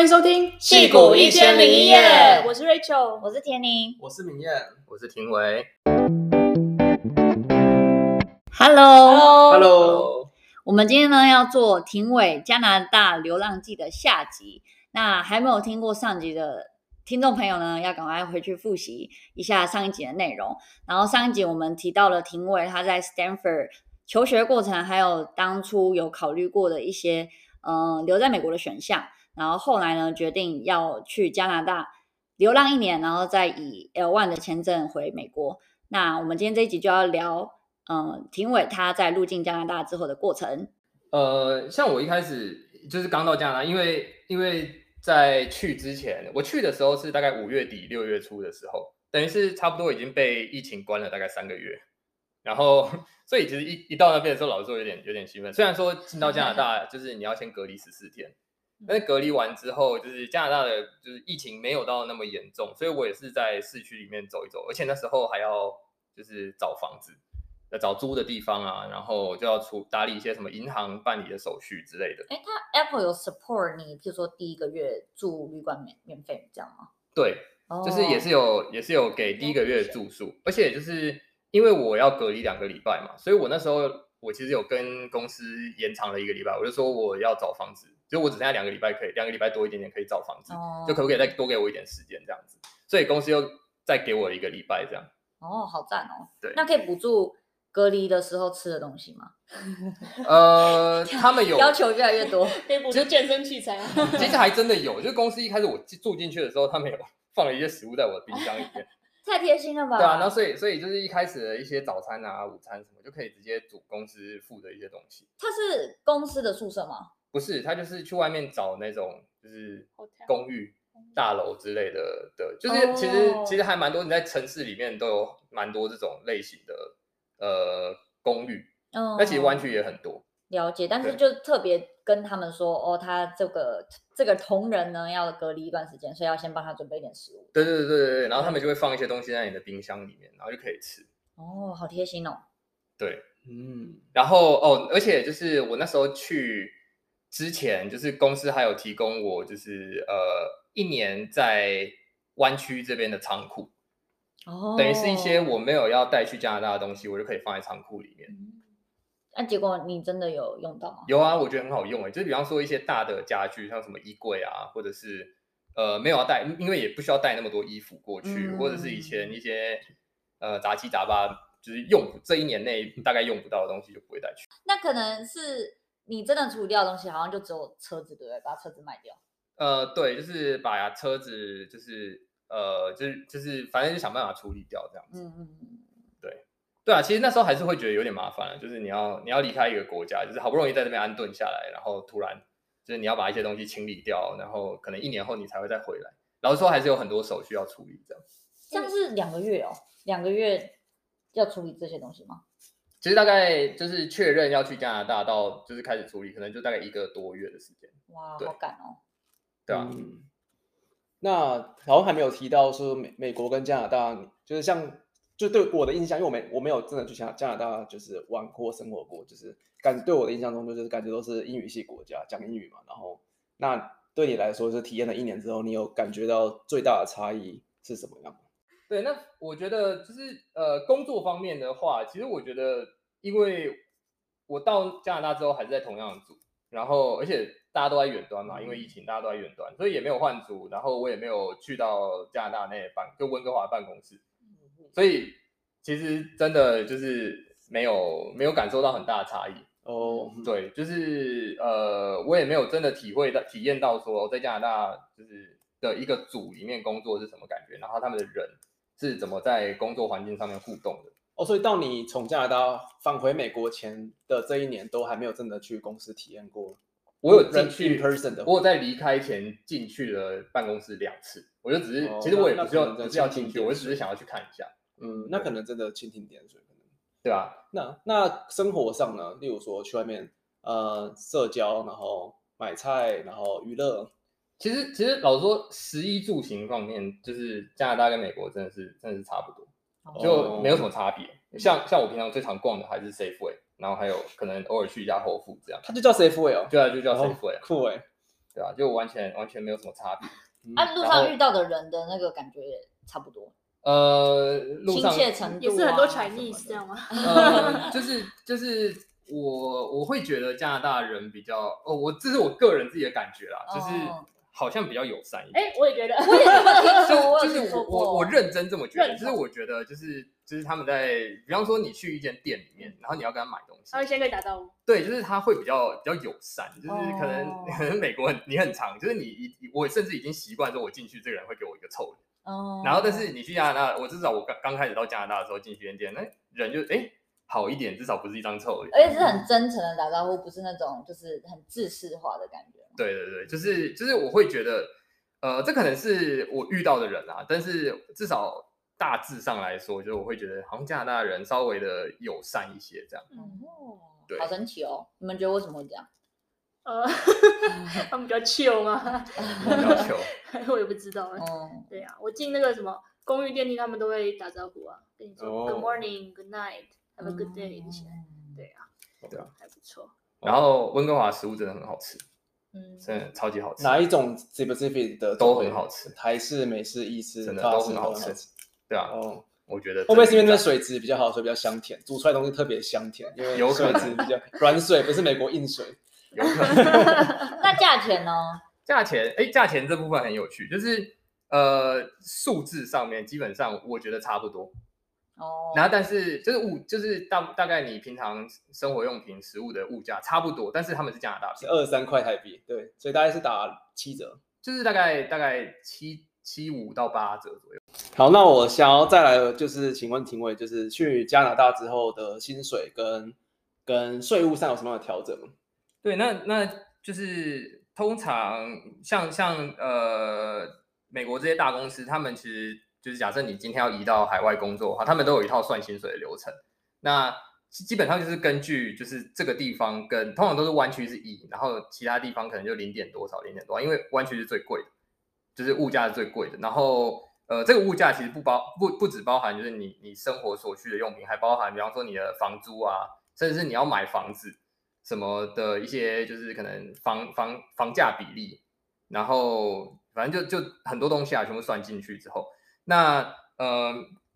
欢迎收听《戏骨一千零一夜》，我是 Rachel，我是田宁，我是明艳，我是廷维。Hello，Hello，我们今天呢要做廷伟加拿大流浪记的下集。那还没有听过上集的听众朋友呢，要赶快回去复习一下上一集的内容。然后上一集我们提到了廷伟他在 Stanford 求学过程，还有当初有考虑过的一些嗯、呃、留在美国的选项。然后后来呢，决定要去加拿大流浪一年，然后再以 L one 的签证回美国。那我们今天这一集就要聊，嗯，廷伟他在入境加拿大之后的过程。呃，像我一开始就是刚到加拿大，因为因为在去之前，我去的时候是大概五月底六月初的时候，等于是差不多已经被疫情关了大概三个月。然后，所以其实一一到那边的时候，老实说有点有点兴奋。虽然说进到加拿大就是你要先隔离十四天。但是隔离完之后，就是加拿大的就是疫情没有到那么严重，所以我也是在市区里面走一走，而且那时候还要就是找房子，要找租的地方啊，然后就要出打理一些什么银行办理的手续之类的。哎，他 Apple 有 support 你，譬如说第一个月住旅馆免免费这样吗？对，就是也是有也是有给第一个月住宿，而且就是因为我要隔离两个礼拜嘛，所以我那时候我其实有跟公司延长了一个礼拜，我就说我要找房子。就我只剩下两个礼拜可以，两个礼拜多一点点可以找房子，哦、就可不可以再多给我一点时间这样子？所以公司又再给我一个礼拜这样。哦，好赞哦！对，那可以补助隔离的时候吃的东西吗？呃，他们有要求越来越多，可以补助健身器材。其实还真的有，就是公司一开始我住进去的时候，他们有放了一些食物在我的冰箱里面，太贴心了吧？对啊，然后所以所以就是一开始的一些早餐啊、午餐什么，就可以直接煮公司付的一些东西。它是公司的宿舍吗？不是，他就是去外面找那种就是公寓大楼之类的的，就是其实、oh. 其实还蛮多，你在城市里面都有蛮多这种类型的呃公寓，那、oh. 其实湾区也很多。了解，但是就特别跟他们说哦，他这个这个同仁呢要隔离一段时间，所以要先帮他准备一点食物。对对对对对，然后他们就会放一些东西在你的冰箱里面，然后就可以吃。哦，oh, 好贴心哦。对，嗯，然后哦，而且就是我那时候去。之前就是公司还有提供我，就是呃一年在湾区这边的仓库，哦，等于是一些我没有要带去加拿大的东西，我就可以放在仓库里面。那、嗯啊、结果你真的有用到吗？有啊，我觉得很好用诶，就是比方说一些大的家具，像什么衣柜啊，或者是呃没有要带，因为也不需要带那么多衣服过去，嗯、或者是以前一些呃杂七杂八，就是用这一年内大概用不到的东西就不会带去。那可能是。你真的处理掉的东西，好像就只有车子，对不对？把车子卖掉。呃，对，就是把车子，就是呃，就是就是，反正就想办法处理掉这样子。嗯嗯嗯。对对啊，其实那时候还是会觉得有点麻烦，就是你要你要离开一个国家，就是好不容易在这边安顿下来，然后突然就是你要把一些东西清理掉，然后可能一年后你才会再回来。老实说，还是有很多手续要处理这样。像是两个月哦，两个月要处理这些东西吗？其实大概就是确认要去加拿大，到就是开始处理，可能就大概一个多月的时间。哇，对好赶哦！对啊，嗯、那好像还没有提到说美美国跟加拿大，就是像就对我的印象，因为我没我没有真的去加加拿大就是玩过生活过，就是感觉对我的印象中就是感觉都是英语系国家讲英语嘛。然后那对你来说，是体验了一年之后，你有感觉到最大的差异是什么样？对，那我觉得就是呃，工作方面的话，其实我觉得，因为我到加拿大之后还是在同样的组，然后而且大家都在远端嘛，因为疫情大家都在远端，所以也没有换组，然后我也没有去到加拿大那办，就温哥华办公室，所以其实真的就是没有没有感受到很大的差异哦。对，就是呃，我也没有真的体会到体验到说在加拿大就是的一个组里面工作是什么感觉，然后他们的人。是怎么在工作环境上面互动的？哦，所以到你从加拿大返回美国前的这一年，都还没有真的去公司体验过。我有进去 person 的，我有在离开前进去了办公室两次。我就只是，哦、其实我也不是要不是要进去，我只是想要去看一下。嗯，那可能真的蜻蜓点水，可能对吧？那那生活上呢？例如说去外面呃社交，然后买菜，然后娱乐。其实，其实老实说，食衣住行方面，就是加拿大跟美国真的是真的是差不多，就没有什么差别。哦、像像我平常最常逛的还是 Safeway，然后还有可能偶尔去一家 Whole Foods 这样。它就叫 Safeway 哦？对啊，就叫 Safeway，酷哎。对啊，就完全完全没有什么差别。嗯啊，路上遇到的人的那个感觉也差不多，呃，路上亲切程度、啊、也是很多 Chinese 这样吗？呃，就是就是我我会觉得加拿大人比较哦，我这是我个人自己的感觉啦，就是哦好像比较友善一点。哎，我也觉得，我也这么听说，就就是我我我认真这么觉得，就是我觉得就是就是他们在，比方说你去一间店里面，然后你要跟他买东西他，会先跟你打招呼。对，就是他会比较比较友善，就是可能、哦 可能美国很你很长，就是你一我甚至已经习惯说，我进去这个人会给我一个臭脸，哦，然后但是你去加拿大，我至少我刚刚开始到加拿大的时候进去一间店，那人就哎好一点，至少不是一张臭脸，而且是很真诚的打招呼，不是那种就是很制式化的感觉。对对对，就是就是我会觉得，呃，这可能是我遇到的人啊，但是至少大致上来说，就是我会觉得好像加拿大人稍微的友善一些这样。哦，对好神奇哦！你们觉得为什么会这样？呃，他们比较 chill 吗？我也不知道哎。嗯，对啊，我进那个什么公寓电梯，他们都会打招呼啊，跟你说哦 Good morning, Good night, Have a good day。对啊，对啊，还不错。然后温哥华食物真的很好吃，嗯，真的超级好吃，哪一种 specific 的都很好吃台式、美式、意式、真的都很好吃吃。对啊，哦，我觉得会不会是因为那那个水质比较好，所以比较香甜，煮出来东西特别香甜？因为有水质比较软水，不是美国硬水。有可能那价钱呢？价钱，哎，价钱这部分很有趣，就是呃数字上面基本上我觉得差不多，哦，然后但是就是物就是大大概你平常生活用品食物的物价差不多，但是他们是加拿大是品，二三块台币，对，所以大概是打七折。就是大概大概七七五到八折左右。好，那我想要再来就是请问廷伟，就是去加拿大之后的薪水跟跟税务上有什么样的调整吗？对，那那就是通常像像呃美国这些大公司，他们其实就是假设你今天要移到海外工作的话，他们都有一套算薪水的流程。那基本上就是根据就是这个地方跟通常都是湾区是一，然后其他地方可能就零点多少零点多，因为湾区是最贵的，就是物价是最贵的。然后呃这个物价其实不包不不只包含就是你你生活所需的用品，还包含比方说你的房租啊，甚至是你要买房子。什么的一些就是可能房房房价比例，然后反正就就很多东西啊，全部算进去之后，那呃，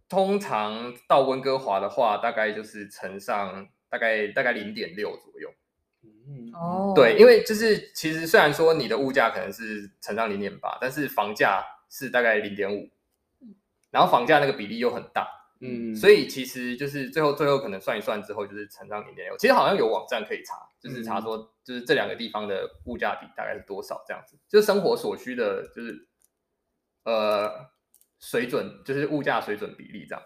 通常到温哥华的话，大概就是乘上大概大概零点六左右。嗯，哦，对，因为就是其实虽然说你的物价可能是乘上零点八，但是房价是大概零点五，然后房价那个比例又很大。嗯，所以其实就是最后最后可能算一算之后，就是乘上零点六。其实好像有网站可以查，就是查说就是这两个地方的物价比大概是多少这样子，就是生活所需的，就是呃水准，就是物价水准比例这样。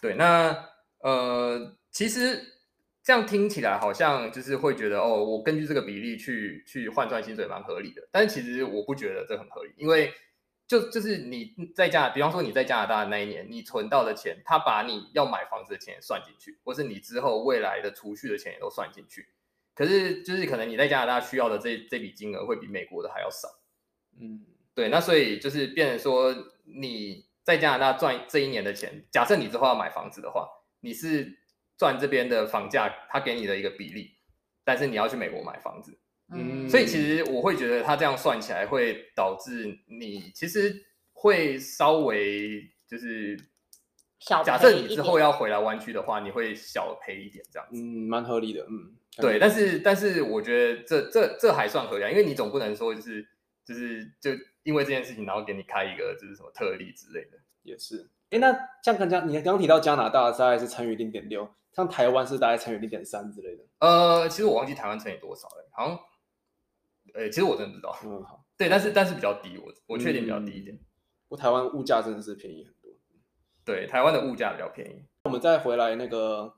对，那呃其实这样听起来好像就是会觉得哦，我根据这个比例去去换算薪水蛮合理的，但是其实我不觉得这很合理，因为。就就是你在加，比方说你在加拿大的那一年，你存到的钱，他把你要买房子的钱也算进去，或是你之后未来的储蓄的钱也都算进去。可是就是可能你在加拿大需要的这这笔金额会比美国的还要少。嗯，对，那所以就是变成说你在加拿大赚这一年的钱，假设你之后要买房子的话，你是赚这边的房价他给你的一个比例，但是你要去美国买房子。嗯所以其实我会觉得他这样算起来会导致你其实会稍微就是小假设你之后要回来湾区的话，你会小赔一点这样子。嗯，蛮合理的，嗯，对，但是但是我觉得这这这还算合理，因为你总不能说就是就是就因为这件事情，然后给你开一个就是什么特例之类的。也是。哎，那像刚刚你刚刚提到加拿大大概是乘以零点六，像台湾是大概乘以零点三之类的。呃，其实我忘记台湾乘以多少了，好像。呃，其实我真的不知道。嗯，好，对，但是但是比较低，我我确定比较低一点。不过台湾物价真的是便宜很多。对，台湾的物价比较便宜。我们再回来那个，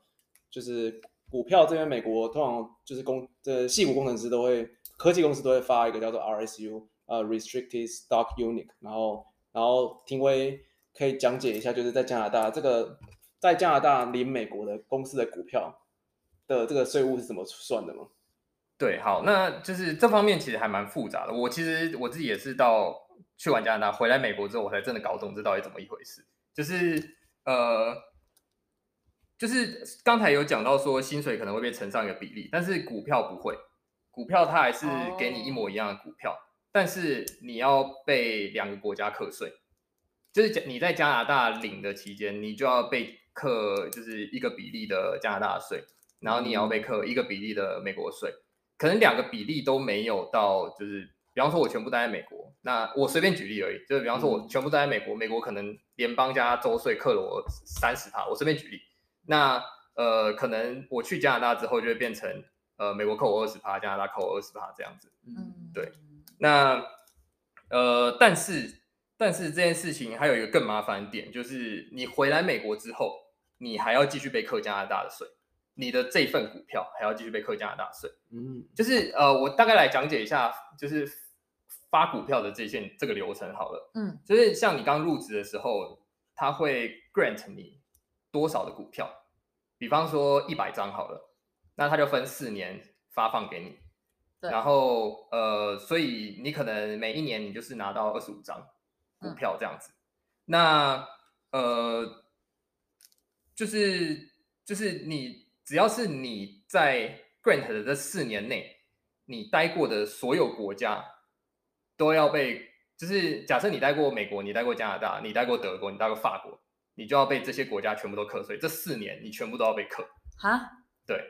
就是股票这边，美国通常就是工这系股工程师都会，科技公司都会发一个叫做 RSU，呃，Restricted Stock Unit，然后然后庭威可以讲解一下，就是在加拿大这个在加拿大领美国的公司的股票的这个税务是怎么算的吗？对，好，那就是这方面其实还蛮复杂的。我其实我自己也是到去完加拿大回来美国之后，我才真的搞懂这到底怎么一回事。就是呃，就是刚才有讲到说薪水可能会被乘上一个比例，但是股票不会，股票它还是给你一模一样的股票，但是你要被两个国家课税，就是你在加拿大领的期间，你就要被课就是一个比例的加拿大税，然后你也要被课一个比例的美国税，可能两个比例都没有到，就是比方说我全部待在美国，那我随便举例而已，就是比方说我全部待在美国，美国可能联邦加州税课了我三十趴，我随便举例，那呃可能我去加拿大之后就会变成呃美国扣我二十趴，加拿大扣我二十趴这样子，嗯，对。那，呃，但是，但是这件事情还有一个更麻烦的点，就是你回来美国之后，你还要继续被扣加拿大的税，你的这份股票还要继续被扣加拿大税。嗯，就是呃，我大概来讲解一下，就是发股票的这件这个流程好了。嗯，就是像你刚入职的时候，他会 grant 你多少的股票，比方说一百张好了，那他就分四年发放给你。然后呃，所以你可能每一年你就是拿到二十五张股票这样子。嗯、那呃，就是就是你只要是你在 grant 的这四年内，你待过的所有国家都要被，就是假设你待过美国，你待过加拿大，你待过德国，你待过法国，你就要被这些国家全部都课税。这四年你全部都要被课。哈？对。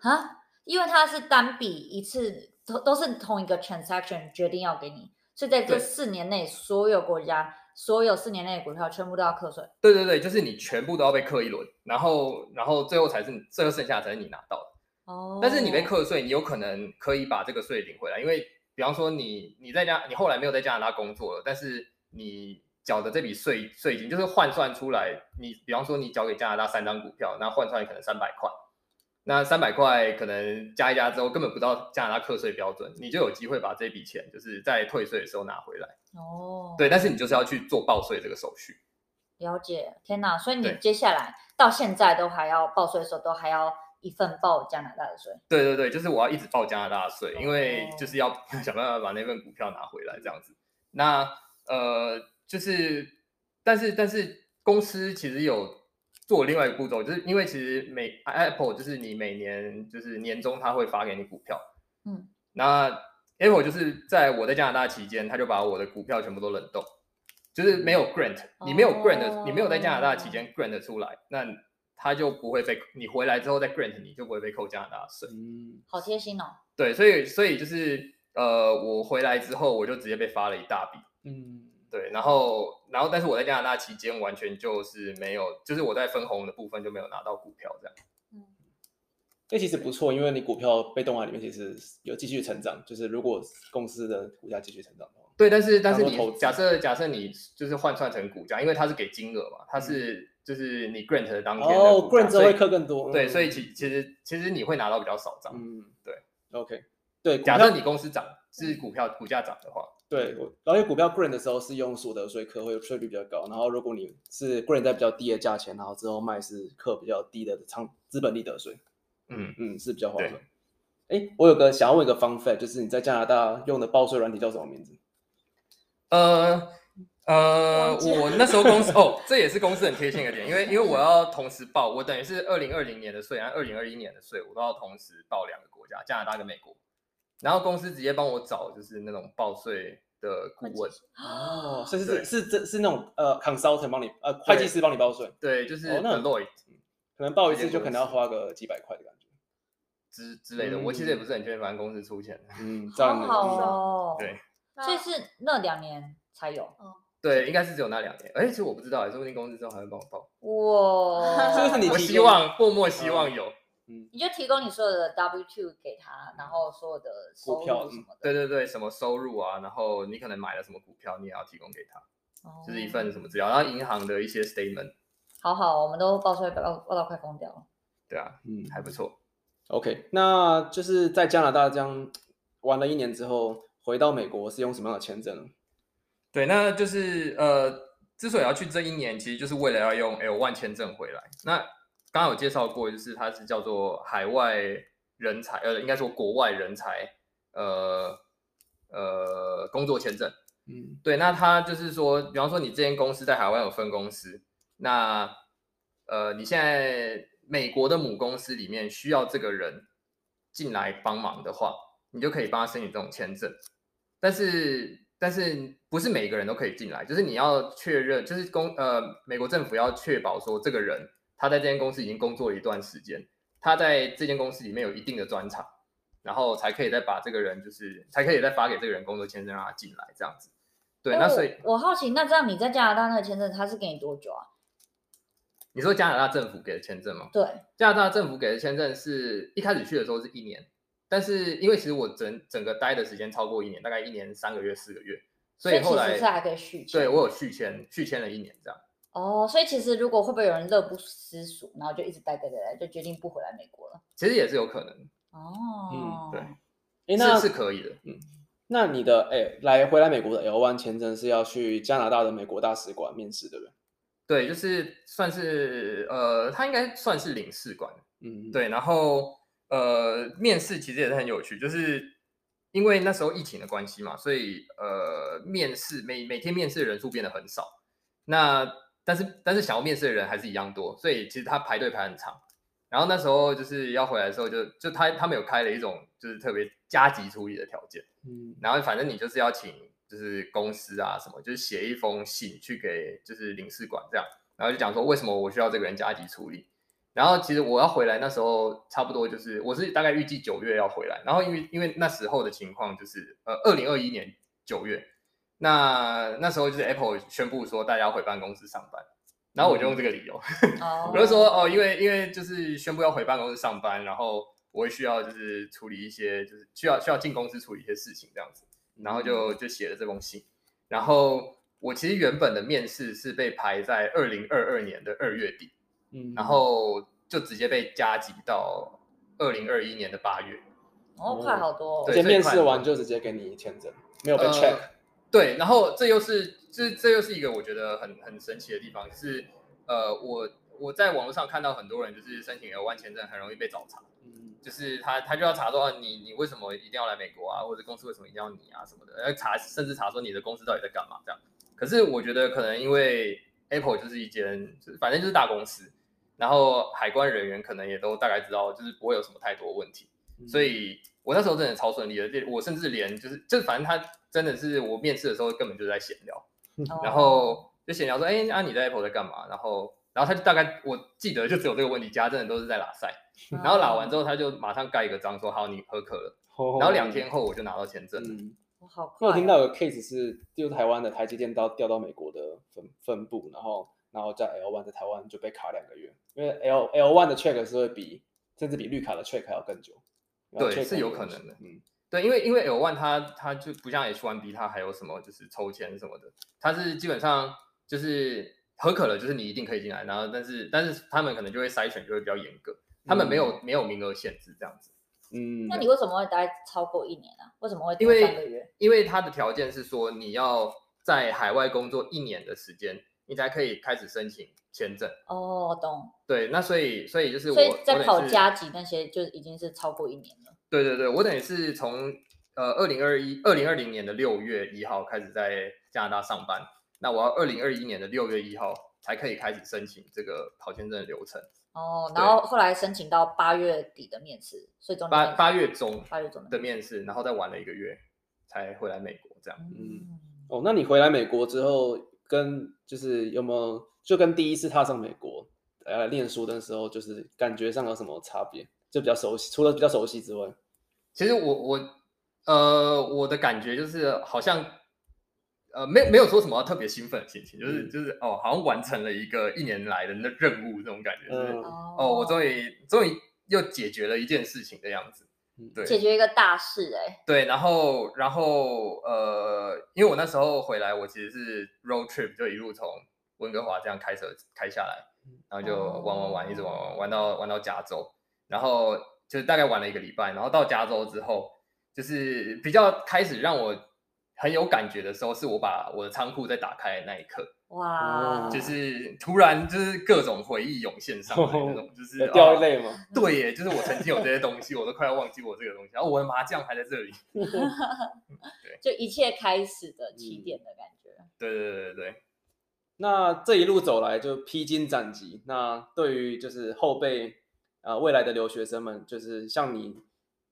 哈？因为它是单笔一次。都都是同一个 transaction 决定要给你，所以在这四年内，所有国家所有四年内的股票全部都要课税。对对对，就是你全部都要被课一轮，然后然后最后才是最后剩下才是你拿到的。哦。但是你被课税，你有可能可以把这个税领回来，因为比方说你你在加你后来没有在加拿大工作了，但是你缴的这笔税税金就是换算出来，你比方说你缴给加拿大三张股票，那换算可能三百块。那三百块可能加一加之后，根本不到加拿大课税标准，你就有机会把这笔钱就是在退税的时候拿回来。哦，对，但是你就是要去做报税这个手续。了解，天哪！所以你接下来到现在都还要报税的时候，都还要一份报加拿大的税。对对对，就是我要一直报加拿大的税，因为就是要 想办法把那份股票拿回来这样子。那呃，就是，但是但是公司其实有。做另外一个步骤，就是因为其实每 Apple 就是你每年就是年终他会发给你股票，嗯，那 Apple 就是在我在加拿大期间，他就把我的股票全部都冷冻，就是没有 grant，你没有 grant，、哦、你没有在加拿大期间 grant 出来，那他就不会被你回来之后再 grant 你就不会被扣加拿大税，嗯，好贴心哦。对，所以所以就是呃，我回来之后我就直接被发了一大笔，嗯。对，然后，然后，但是我在加拿大期间完全就是没有，就是我在分红的部分就没有拿到股票这样。嗯，这其实不错，因为你股票被冻在里面，其实有继续成长。就是如果公司的股价继续成长的话，对，但是但是你假设假设你就是换算成股价，因为它是给金额嘛，它是就是你 grant 的当天的哦，grant 会课更多，对，所以其其实其实你会拿到比较少涨。嗯，对，OK，对，假设你公司涨是股票股价涨的话。对，然后因为股票 grant 的时候是用所得税课，会税率比较高。然后如果你是 grant 在比较低的价钱，然后之后卖是课比较低的仓资本利得税。嗯嗯，是比较划算。哎，我有个想要问一个 fun fact，就是你在加拿大用的报税软体叫什么名字？呃呃，我那时候公司哦，这也是公司很贴心的点，因为因为我要同时报，我等于是二零二零年的税，然后二零二一年的税，我都要同时报两个国家，加拿大跟美国。然后公司直接帮我找，就是那种报税的顾问哦，是是是是是那种呃 consultant 帮你呃会计师帮你报税，对，就是那 Deloitte，可能报一次就可能要花个几百块的感觉之之类的。我其实也不是很确定，反正公司出钱。嗯，这样好哦。对，所以是那两年才有。对，应该是只有那两年。哎，其实我不知道，说不定公司之后还会帮我报。哇，这个是你我希望默默希望有。你就提供你所有的 W two 给他，然后所有的股票什么的。对对对，什么收入啊，然后你可能买了什么股票，你也要提供给他，哦、就是一份什么资料，然后银行的一些 statement。好好，我们都报出来，报报到快疯掉了。对啊，嗯，还不错。OK，那就是在加拿大这样玩了一年之后，回到美国是用什么样的签证呢？对，那就是呃，之所以要去这一年，其实就是为了要用 L one 签证回来。那刚刚有介绍过，就是它是叫做海外人才，呃，应该说国外人才，呃呃，工作签证。嗯，对，那它就是说，比方说你这间公司在海外有分公司，那呃，你现在美国的母公司里面需要这个人进来帮忙的话，你就可以帮他申请这种签证。但是但是不是每个人都可以进来，就是你要确认，就是公呃美国政府要确保说这个人他在这间公司已经工作了一段时间，他在这间公司里面有一定的专长，然后才可以再把这个人就是才可以再发给这个人工作签证让他进来这样子。对，那所以我好奇，那这样你在加拿大那个签证他是给你多久啊？你说加拿大政府给的签证吗？对，加拿大政府给的签证是一开始去的时候是一年，但是因为其实我整整个待的时间超过一年，大概一年三个月四个月，所以后来以是还可以续签。对，我有续签，续签了一年这样。哦，所以其实如果会不会有人乐不思蜀，然后就一直待待待待，就决定不回来美国了？其实也是有可能。哦，嗯，对，诶那是是可以的。嗯，那你的哎来回来美国的 L one 签证是要去加拿大的美国大使馆面试，对不对？对，就是算是呃，他应该算是领事馆，嗯，对，然后呃，面试其实也是很有趣，就是因为那时候疫情的关系嘛，所以呃，面试每每天面试的人数变得很少，那但是但是想要面试的人还是一样多，所以其实他排队排很长，然后那时候就是要回来的时候就，就就他他们有开了一种就是特别加急处理的条件，嗯，然后反正你就是要请。就是公司啊什么，就是写一封信去给就是领事馆这样，然后就讲说为什么我需要这个人加急处理。然后其实我要回来那时候差不多就是我是大概预计九月要回来，然后因为因为那时候的情况就是呃二零二一年九月，那那时候就是 Apple 宣布说大家要回办公室上班，然后我就用这个理由，我就说哦因为因为就是宣布要回办公室上班，然后我会需要就是处理一些就是需要需要进公司处理一些事情这样子。然后就就写了这封信，然后我其实原本的面试是被排在二零二二年的二月底，嗯，然后就直接被加急到二零二一年的八月，哦，快好多，直接面试完就直接给你签证，没有被 check，呃，对，然后这又是这这又是一个我觉得很很神奇的地方，是呃，我我在网络上看到很多人就是申请 L1 签证很容易被找茬。就是他，他就要查说你，你为什么一定要来美国啊？或者公司为什么一定要你啊？什么的，要查，甚至查说你的公司到底在干嘛这样。可是我觉得可能因为 Apple 就是一间，反正就是大公司，然后海关人员可能也都大概知道，就是不会有什么太多问题。嗯、所以我那时候真的超顺利的，我甚至连就是，就反正他真的是我面试的时候根本就在闲聊，哦、然后就闲聊说，哎，啊你在 Apple 在干嘛？然后，然后他就大概我记得就只有这个问题，其他真的都是在拉塞。然后拉完之后，他就马上盖一个章，说好，你合可了。然后两天后我就拿到签证了。嗯，好快。我听到有个 case 是，就是台湾的台积电到调到美国的分分部，然后然后在 L one 在台湾就被卡两个月，因为 L L one 的 check 是会比甚至比绿卡的 check 还要更久。对，是有可能的。嗯，对，因为因为 L one 它它就不像 H one B 它还有什么就是抽签什么的，它是基本上就是合可了，就是你一定可以进来。然后但是但是他们可能就会筛选，就会比较严格。他们没有、嗯、没有名额限制这样子，嗯，那你为什么会待超过一年啊？为什么会？因为因为他的条件是说你要在海外工作一年的时间，你才可以开始申请签证。哦，懂。对，那所以所以就是我所以在考加急那些就已经是超过一年了。对对对，我等于是从呃二零二一二零二零年的六月一号开始在加拿大上班，那我要二零二一年的六月一号才可以开始申请这个考签证的流程。哦，然后后来申请到八月底的面试，所以中八八月中八月中的面试，然后再玩了一个月才回来美国这样。嗯，哦，那你回来美国之后，跟就是有没有就跟第一次踏上美国呃念书的时候，就是感觉上有什么差别？就比较熟悉，除了比较熟悉之外，其实我我呃我的感觉就是好像。呃，没没有说什么特别兴奋的心情，就是就是哦，好像完成了一个一年来的那任务这种感觉，就是、嗯、哦，我终于终于又解决了一件事情的样子，对，解决一个大事哎、欸，对，然后然后呃，因为我那时候回来，我其实是 road trip，就一路从温哥华这样开车开下来，然后就玩玩玩，一直玩玩玩到玩到加州，然后就大概玩了一个礼拜，然后到加州之后，就是比较开始让我。很有感觉的时候，是我把我的仓库在打开的那一刻，哇，就是突然就是各种回忆涌现上来那种，就是 掉泪吗？对耶，就是我曾经有这些东西，我都快要忘记我这个东西，然后我的麻将还在这里，对，就一切开始的起点的感觉。对对对对对。那这一路走来就披荆斩棘，那对于就是后辈啊、呃、未来的留学生们，就是像你，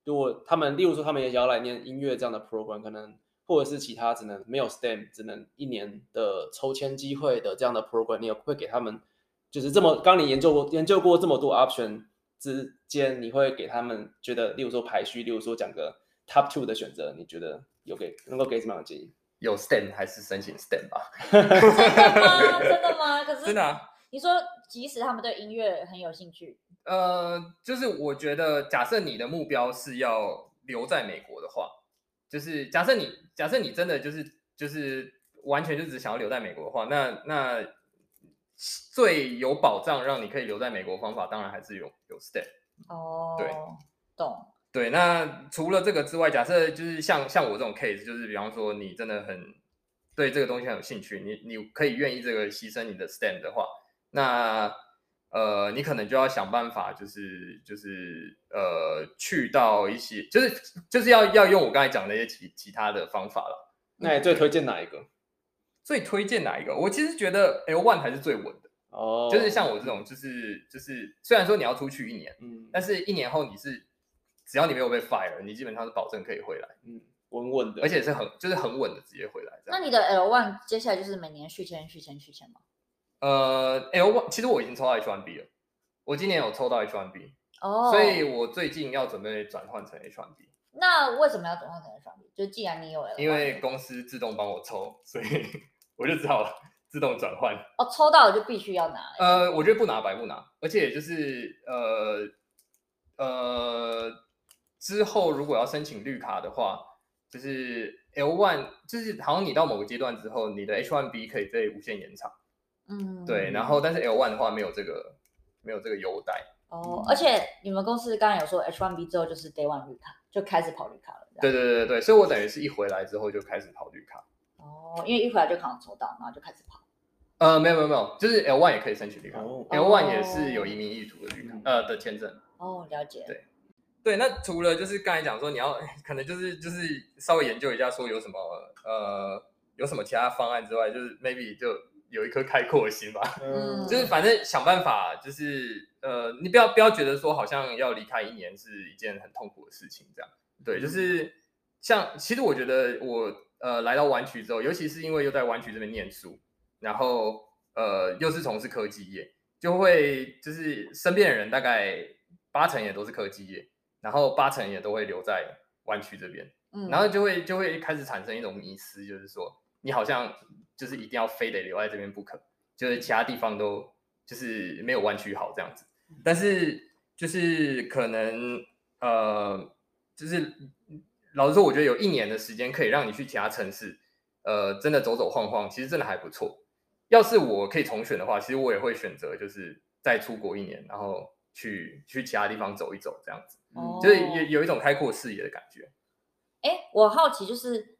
如果他们例如说他们也想要来念音乐这样的 program，可能。或者是其他只能没有 STEM 只能一年的抽签机会的这样的 program，你有会给他们就是这么刚你研究过研究过这么多 option 之间，你会给他们觉得，例如说排序，例如说讲个 top two 的选择，你觉得有给能够给什么样的建议？有 STEM 还是申请 STEM 吧？真的吗？真的吗？可是真的啊。你说，即使他们对音乐很有兴趣，呃，就是我觉得，假设你的目标是要留在美国的话，就是假设你假设你真的就是就是完全就只想要留在美国的话，那那最有保障让你可以留在美国的方法，当然还是有有 STEM。哦，对，懂。对，那除了这个之外，假设就是像像我这种 case，就是比方说你真的很对这个东西很有兴趣，你你可以愿意这个牺牲你的 STEM 的话。那呃，你可能就要想办法，就是就是呃，去到一些，就是就是要要用我刚才讲的那些其其他的方法了。那你最推荐哪一个？最推荐哪一个？我其实觉得 L one 还是最稳的。哦，就是像我这种，就是就是虽然说你要出去一年，嗯，但是一年后你是只要你没有被 fire，你基本上是保证可以回来，嗯，稳稳的，而且是很就是很稳的直接回来。那你的 L one 接下来就是每年续签续签续签吗？呃，L one 其实我已经抽到 H one B 了，我今年有抽到 H one B，哦，所以我最近要准备转换成 H one B。那为什么要转换成 H one B？就既然你有因为公司自动帮我抽，所以 我就只好自动转换。哦，抽到了就必须要拿。呃，我觉得不拿白不拿，而且就是呃呃之后如果要申请绿卡的话，就是 L one，就是好像你到某个阶段之后，你的 H one B 可以被无限延长。嗯，对，然后但是 L one 的话没有这个没有这个优待哦，而且你们公司刚刚有说 H one B 之后就是 Day one 绿卡，就开始跑绿卡了。对对对对，所以我等于是一回来之后就开始跑绿卡。哦，因为一回来就可能抽到，然后就开始跑。呃，没有没有没有，就是 L one 也可以申请绿卡，哦，L one 也是有移民意图的绿卡，嗯、呃的签证。哦，了解。对对，那除了就是刚才讲说你要可能就是就是稍微研究一下说有什么呃有什么其他方案之外，就是 maybe 就。有一颗开阔的心吧，嗯，就是反正想办法，就是呃，你不要不要觉得说好像要离开一年是一件很痛苦的事情，这样，对，就是像其实我觉得我呃来到湾区之后，尤其是因为又在湾区这边念书，然后呃又是从事科技业，就会就是身边的人大概八成也都是科技业，然后八成也都会留在湾区这边，嗯，然后就会就会开始产生一种迷失，就是说你好像。就是一定要非得留在这边不可，就是其他地方都就是没有湾区好这样子。但是就是可能呃，就是老实说，我觉得有一年的时间可以让你去其他城市，呃，真的走走晃晃，其实真的还不错。要是我可以重选的话，其实我也会选择就是再出国一年，然后去去其他地方走一走这样子，哦、就是有有一种开阔视野的感觉。哎，我好奇就是。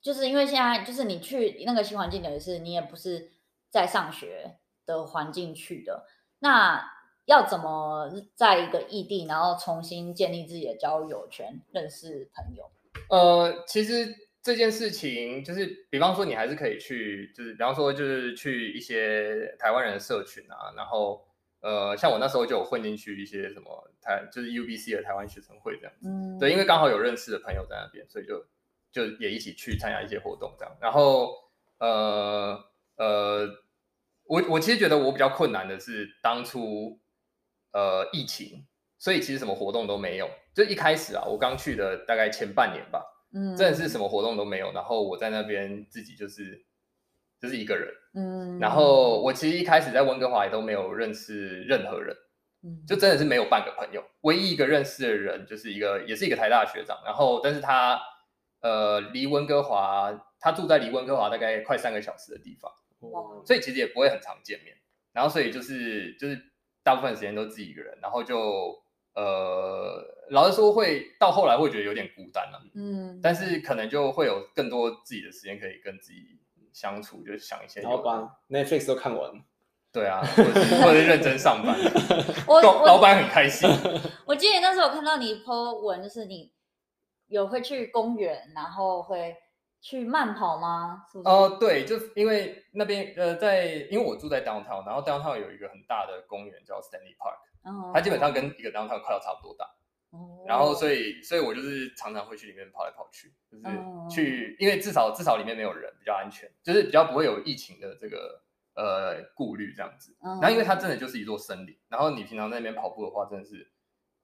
就是因为现在，就是你去那个新环境，等于是你也不是在上学的环境去的。那要怎么在一个异地，然后重新建立自己的交友圈，认识朋友？呃，其实这件事情就是，比方说你还是可以去，就是比方说就是去一些台湾人的社群啊，然后呃，像我那时候就有混进去一些什么台，就是 UBC 的台湾学生会这样子。嗯，对，因为刚好有认识的朋友在那边，所以就。就也一起去参加一些活动，这样。然后，呃呃，我我其实觉得我比较困难的是当初，呃，疫情，所以其实什么活动都没有。就一开始啊，我刚去的大概前半年吧，嗯，真的是什么活动都没有。然后我在那边自己就是就是一个人，嗯。然后我其实一开始在温哥华也都没有认识任何人，嗯，就真的是没有半个朋友。唯一一个认识的人就是一个，也是一个台大学长。然后，但是他。呃，离温哥华，他住在离温哥华大概快三个小时的地方，哇，所以其实也不会很常见面。然后，所以就是就是大部分时间都自己一个人，然后就呃，老实说会到后来会觉得有点孤单了，嗯，但是可能就会有更多自己的时间可以跟自己相处，就是想一些，然后把 Netflix 都看完，对啊，或者是或者认真上班，我老板很开心。我记得那时候我看到你 po 文，就是你。有会去公园，然后会去慢跑吗？是不是？哦、呃，对，就是因为那边呃，在因为我住在 downtown，然后 downtown 有一个很大的公园叫 Stanley Park，哦，它基本上跟一个 downtown 快要差不多大。哦，然后所以所以我就是常常会去里面跑来跑去，就是去，哦、因为至少至少里面没有人，比较安全，就是比较不会有疫情的这个呃顾虑这样子。哦、然后因为它真的就是一座森林，然后你平常在那边跑步的话，真的是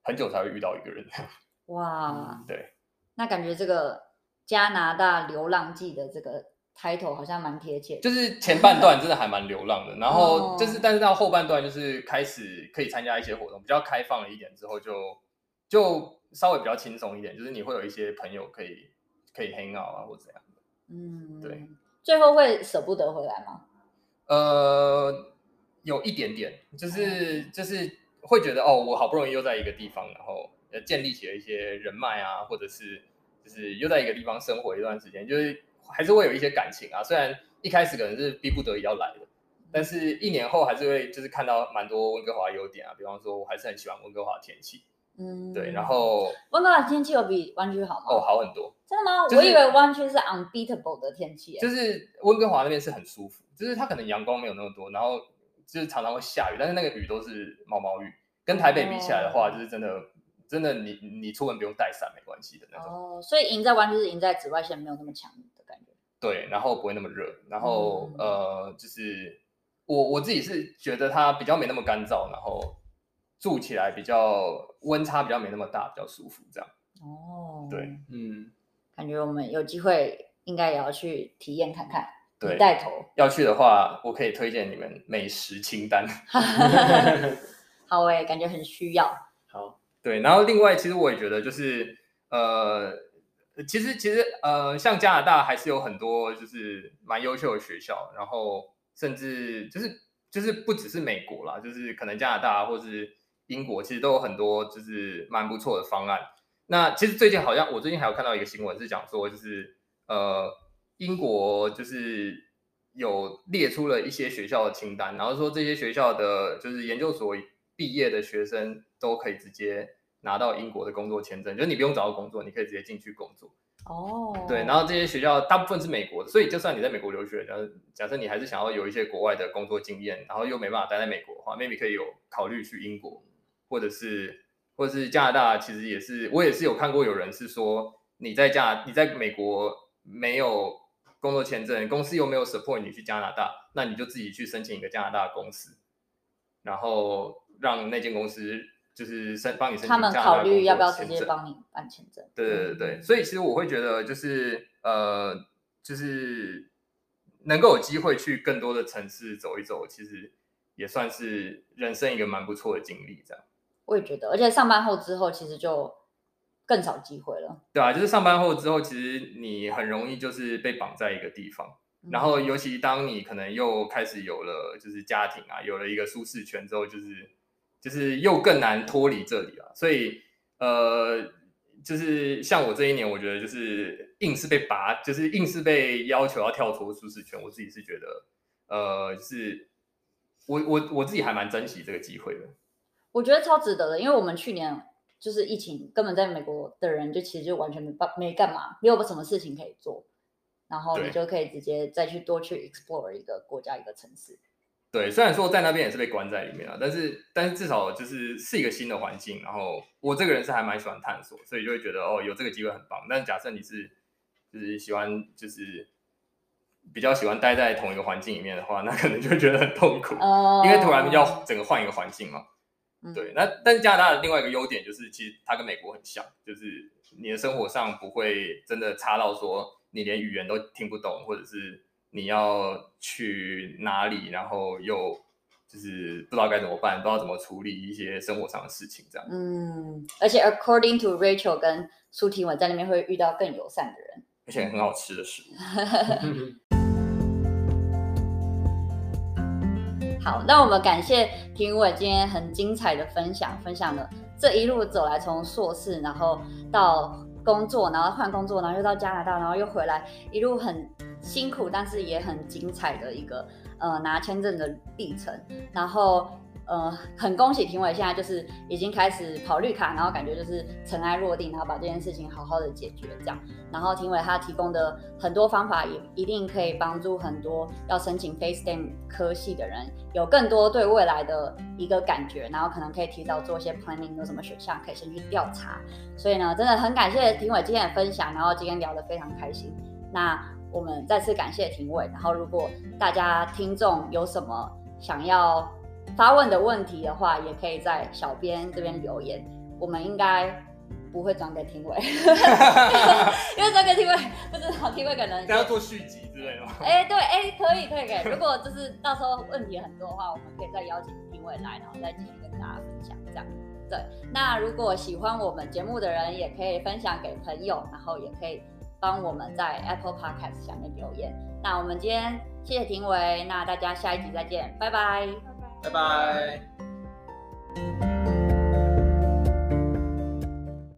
很久才会遇到一个人。哇，嗯、对，那感觉这个加拿大流浪记的这个 title 好像蛮贴切的，就是前半段真的还蛮流浪的，然后就是但是到后半段就是开始可以参加一些活动，比较开放了一点之后就。就稍微比较轻松一点，就是你会有一些朋友可以可以 hang out 啊，或怎样的。嗯，对。最后会舍不得回来吗？呃，有一点点，就是、嗯、就是会觉得哦，我好不容易又在一个地方，然后呃建立起了一些人脉啊，或者是就是又在一个地方生活一段时间，就是还是会有一些感情啊。虽然一开始可能是逼不得已要来的，但是一年后还是会就是看到蛮多温哥华优点啊，比方说我还是很喜欢温哥华的天气。嗯，对，然后温哥华天气有比湾区好吗？哦，好很多。真的吗？就是、我以为湾区是 unbeatable 的天气。就是温哥华那边是很舒服，就是它可能阳光没有那么多，然后就是常常会下雨，但是那个雨都是毛毛雨，跟台北比起来的话，哦、就是真的真的你你出门不用带伞没关系的那种。哦，所以赢在完全是赢在紫外线没有那么强的感觉。对，然后不会那么热，然后、嗯、呃，就是我我自己是觉得它比较没那么干燥，然后。住起来比较温差比较没那么大，比较舒服，这样。哦，对，嗯，感觉我们有机会应该也要去体验看看。对，带头要去的话，我可以推荐你们美食清单。好诶，感觉很需要。对，然后另外，其实我也觉得就是呃，其实其实呃，像加拿大还是有很多就是蛮优秀的学校，然后甚至就是就是不只是美国啦，就是可能加拿大或是。英国其实都有很多就是蛮不错的方案。那其实最近好像我最近还有看到一个新闻是讲说，就是呃英国就是有列出了一些学校的清单，然后说这些学校的就是研究所毕业的学生都可以直接拿到英国的工作签证，就是你不用找到工作，你可以直接进去工作。哦，对，然后这些学校大部分是美国的，所以就算你在美国留学，然后假设你还是想要有一些国外的工作经验，然后又没办法待在美国的话，maybe 可以有考虑去英国。或者是，或者是加拿大，其实也是，我也是有看过有人是说，你在加，你在美国没有工作签证，公司又没有 support 你去加拿大，那你就自己去申请一个加拿大的公司，然后让那间公司就是申帮你申请。他们考虑要不要直接帮你办签证？对对对对，所以其实我会觉得就是呃，就是能够有机会去更多的城市走一走，其实也算是人生一个蛮不错的经历，这样。我也觉得，而且上班后之后，其实就更少机会了。对啊，就是上班后之后，其实你很容易就是被绑在一个地方，嗯、然后尤其当你可能又开始有了就是家庭啊，有了一个舒适圈之后，就是就是又更难脱离这里啊。所以呃，就是像我这一年，我觉得就是硬是被拔，就是硬是被要求要跳脱舒适圈。我自己是觉得，呃，就是我我我自己还蛮珍惜这个机会的。我觉得超值得的，因为我们去年就是疫情，根本在美国的人就其实就完全没办没干嘛，没有什么事情可以做，然后你就可以直接再去多去 explore 一个国家一个城市。对，虽然说在那边也是被关在里面了，但是但是至少就是是一个新的环境。然后我这个人是还蛮喜欢探索，所以就会觉得哦，有这个机会很棒。但是假设你是就是喜欢就是比较喜欢待在同一个环境里面的话，那可能就会觉得很痛苦，哦，因为突然要整个换一个环境嘛。对，那但是加拿大的另外一个优点就是，其实它跟美国很像，就是你的生活上不会真的差到说你连语言都听不懂，或者是你要去哪里，然后又就是不知道该怎么办，不知道怎么处理一些生活上的事情这样。嗯，而且 according to Rachel 跟苏婷文在那边会遇到更友善的人，而且很好吃的食物。好，那我们感谢庭纬今天很精彩的分享，分享了这一路走来，从硕士然后到工作，然后换工作，然后又到加拿大，然后又回来，一路很辛苦，但是也很精彩的一个呃拿签证的历程。然后呃，很恭喜庭纬现在就是已经开始跑绿卡，然后感觉就是尘埃落定，然后把这件事情好好的解决这样。然后庭纬他提供的很多方法也一定可以帮助很多要申请非 STEM 科系的人有更多对未来的一个感觉，然后可能可以提早做一些 planning，有什么选项可以先去调查。所以呢，真的很感谢庭纬今天的分享，然后今天聊得非常开心。那我们再次感谢庭纬。然后如果大家听众有什么想要发问的问题的话，也可以在小编这边留言，我们应该不会转给庭伟，因为转给庭伟不知道庭伟可能要做续集之类的吗？哎、欸，对，哎、欸，可以，可以，可以。如果就是到时候问题很多的话，我们可以再邀请庭伟来，然后再继续跟大家分享这样。对，那如果喜欢我们节目的人，也可以分享给朋友，然后也可以帮我们在 Apple Podcast 下面留言。那我们今天谢谢庭伟，那大家下一集再见，拜拜。拜拜。